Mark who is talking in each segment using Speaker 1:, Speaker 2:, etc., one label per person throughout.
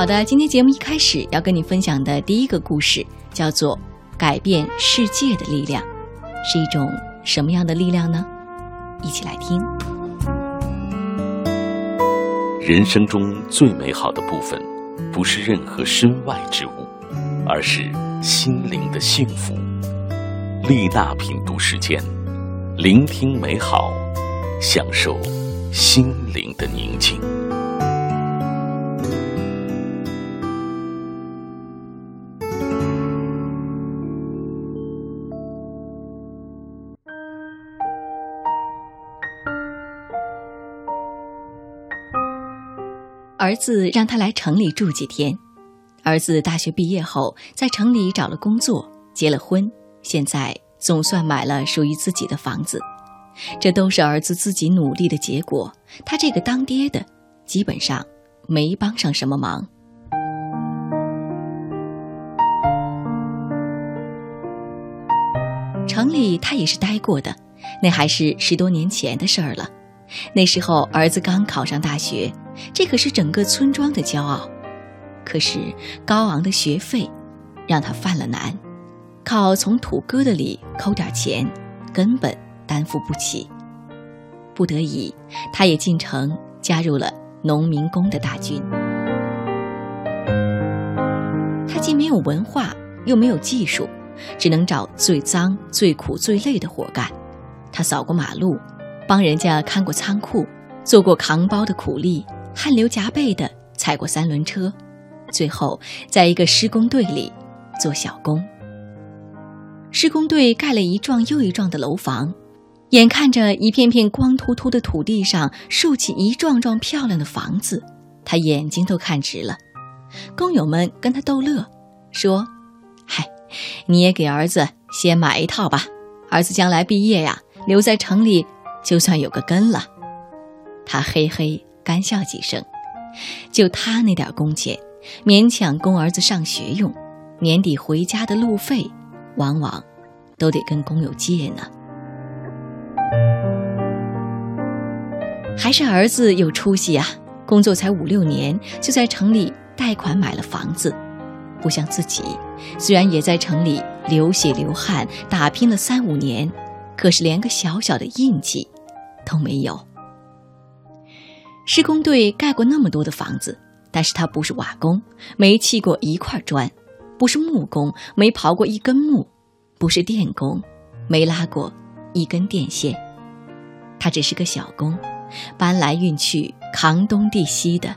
Speaker 1: 好的，今天节目一开始要跟你分享的第一个故事叫做《改变世界的力量》，是一种什么样的力量呢？一起来听。
Speaker 2: 人生中最美好的部分，不是任何身外之物，而是心灵的幸福。丽娜品读时间，聆听美好，享受心灵的宁静。
Speaker 1: 儿子让他来城里住几天。儿子大学毕业后，在城里找了工作，结了婚，现在总算买了属于自己的房子。这都是儿子自己努力的结果。他这个当爹的，基本上没帮上什么忙。城里他也是待过的，那还是十多年前的事儿了。那时候儿子刚考上大学，这可是整个村庄的骄傲。可是高昂的学费，让他犯了难，靠从土疙瘩里抠点钱，根本担负不起。不得已，他也进城加入了农民工的大军。他既没有文化，又没有技术，只能找最脏、最苦、最累的活干。他扫过马路。帮人家看过仓库，做过扛包的苦力，汗流浃背的踩过三轮车，最后在一个施工队里做小工。施工队盖了一幢又一幢的楼房，眼看着一片片光秃秃的土地上竖起一幢幢漂亮的房子，他眼睛都看直了。工友们跟他逗乐，说：“嗨，你也给儿子先买一套吧，儿子将来毕业呀，留在城里。”就算有个根了，他嘿嘿干笑几声。就他那点工钱，勉强供儿子上学用，年底回家的路费，往往都得跟工友借呢。还是儿子有出息呀，工作才五六年，就在城里贷款买了房子，不像自己，虽然也在城里流血流汗打拼了三五年。可是连个小小的印记都没有。施工队盖过那么多的房子，但是他不是瓦工，没砌过一块砖；不是木工，没刨过一根木；不是电工，没拉过一根电线。他只是个小工，搬来运去，扛东递西的，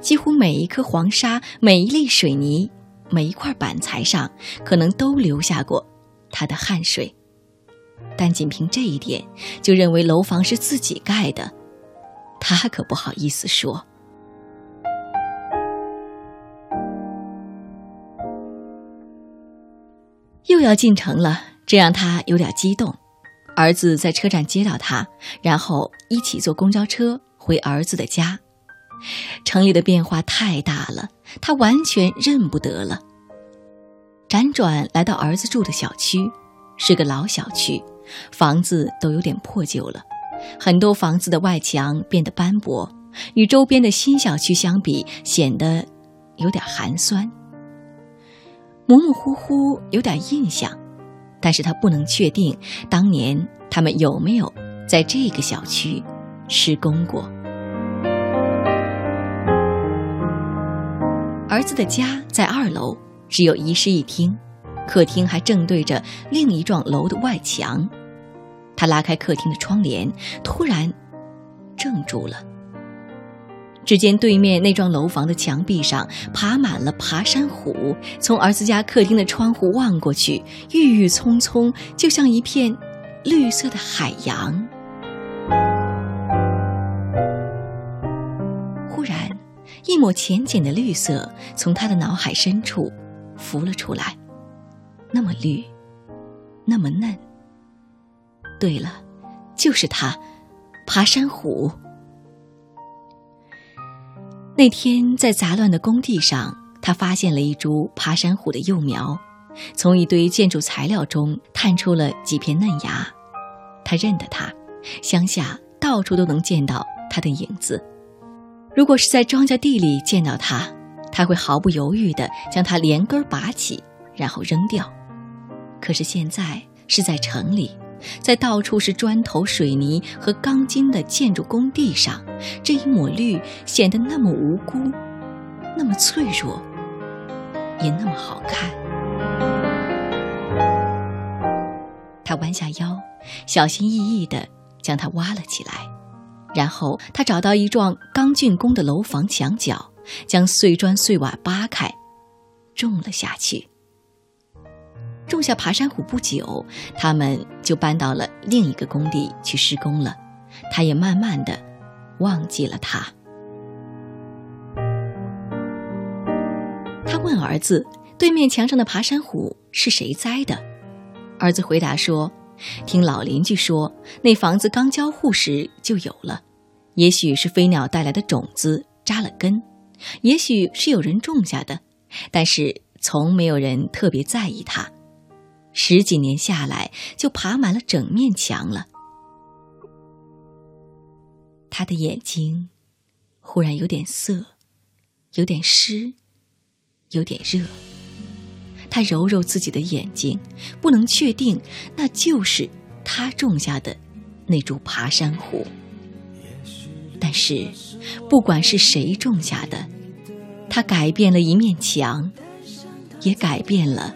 Speaker 1: 几乎每一颗黄沙、每一粒水泥、每一块板材上，可能都留下过他的汗水。但仅凭这一点就认为楼房是自己盖的，他可不好意思说。又要进城了，这让他有点激动。儿子在车站接到他，然后一起坐公交车回儿子的家。城里的变化太大了，他完全认不得了。辗转来到儿子住的小区，是个老小区。房子都有点破旧了，很多房子的外墙变得斑驳，与周边的新小区相比，显得有点寒酸。模模糊糊有点印象，但是他不能确定当年他们有没有在这个小区施工过。儿子的家在二楼，只有一室一厅。客厅还正对着另一幢楼的外墙，他拉开客厅的窗帘，突然怔住了。只见对面那幢楼房的墙壁上爬满了爬山虎，从儿子家客厅的窗户望过去，郁郁葱葱，就像一片绿色的海洋。忽然，一抹浅浅的绿色从他的脑海深处浮了出来。那么绿，那么嫩。对了，就是它，爬山虎。那天在杂乱的工地上，他发现了一株爬山虎的幼苗，从一堆建筑材料中探出了几片嫩芽。他认得它，乡下到处都能见到它的影子。如果是在庄稼地里见到它，他会毫不犹豫地将它连根拔起，然后扔掉。可是现在是在城里，在到处是砖头、水泥和钢筋的建筑工地上，这一抹绿显得那么无辜，那么脆弱，也那么好看。他弯下腰，小心翼翼地将它挖了起来，然后他找到一幢刚竣工的楼房墙角，将碎砖碎瓦扒开，种了下去。种下爬山虎不久，他们就搬到了另一个工地去施工了。他也慢慢的忘记了他。他问儿子：“对面墙上的爬山虎是谁栽的？”儿子回答说：“听老邻居说，那房子刚交户时就有了。也许是飞鸟带来的种子扎了根，也许是有人种下的，但是从没有人特别在意它。”十几年下来，就爬满了整面墙了。他的眼睛忽然有点涩，有点湿，有点热。他揉揉自己的眼睛，不能确定那就是他种下的那株爬山虎。但是，不管是谁种下的，他改变了一面墙，也改变了。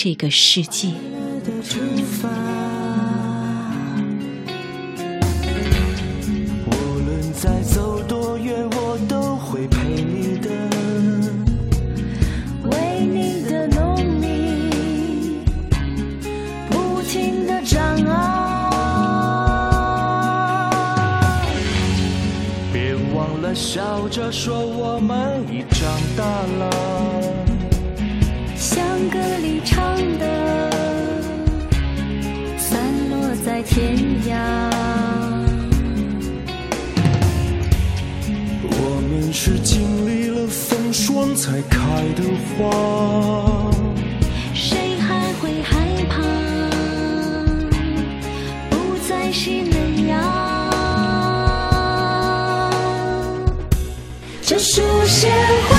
Speaker 1: 这个世界。
Speaker 3: 无论再走多远，我都会陪你的。为你的农民，不停的长傲。别忘了笑着说，我们已长大了。花，谁还会害怕？不再是嫩芽。这束鲜花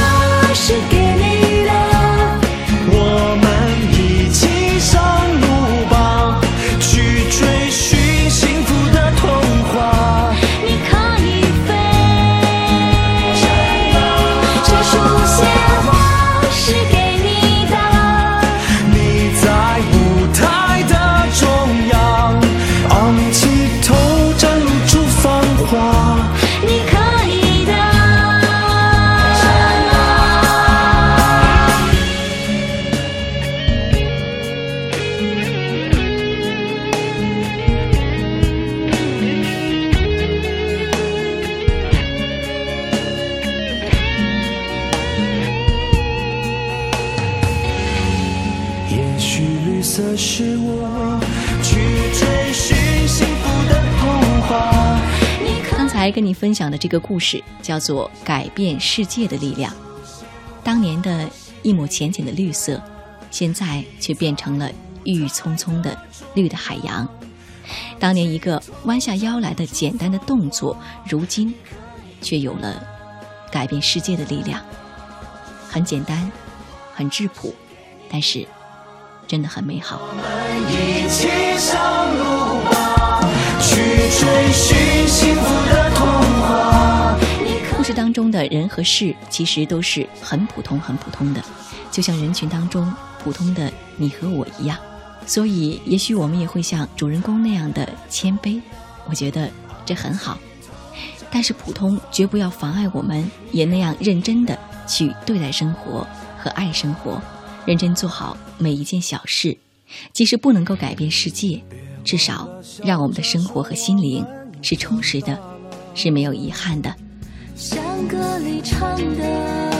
Speaker 1: 才跟你分享的这个故事叫做《改变世界的力量》。当年的一抹浅浅的绿色，现在却变成了郁郁葱葱的绿的海洋。当年一个弯下腰来的简单的动作，如今却有了改变世界的力量。很简单，很质朴，但是真的很美好。
Speaker 3: 我们一起上路，追寻幸福的童话。
Speaker 1: 故事当中的人和事其实都是很普通、很普通的，就像人群当中普通的你和我一样。所以，也许我们也会像主人公那样的谦卑，我觉得这很好。但是，普通绝不要妨碍我们也那样认真的去对待生活和爱生活，认真做好每一件小事。即使不能够改变世界，至少让我们的生活和心灵是充实的，是没有遗憾的。
Speaker 3: 像歌里唱的。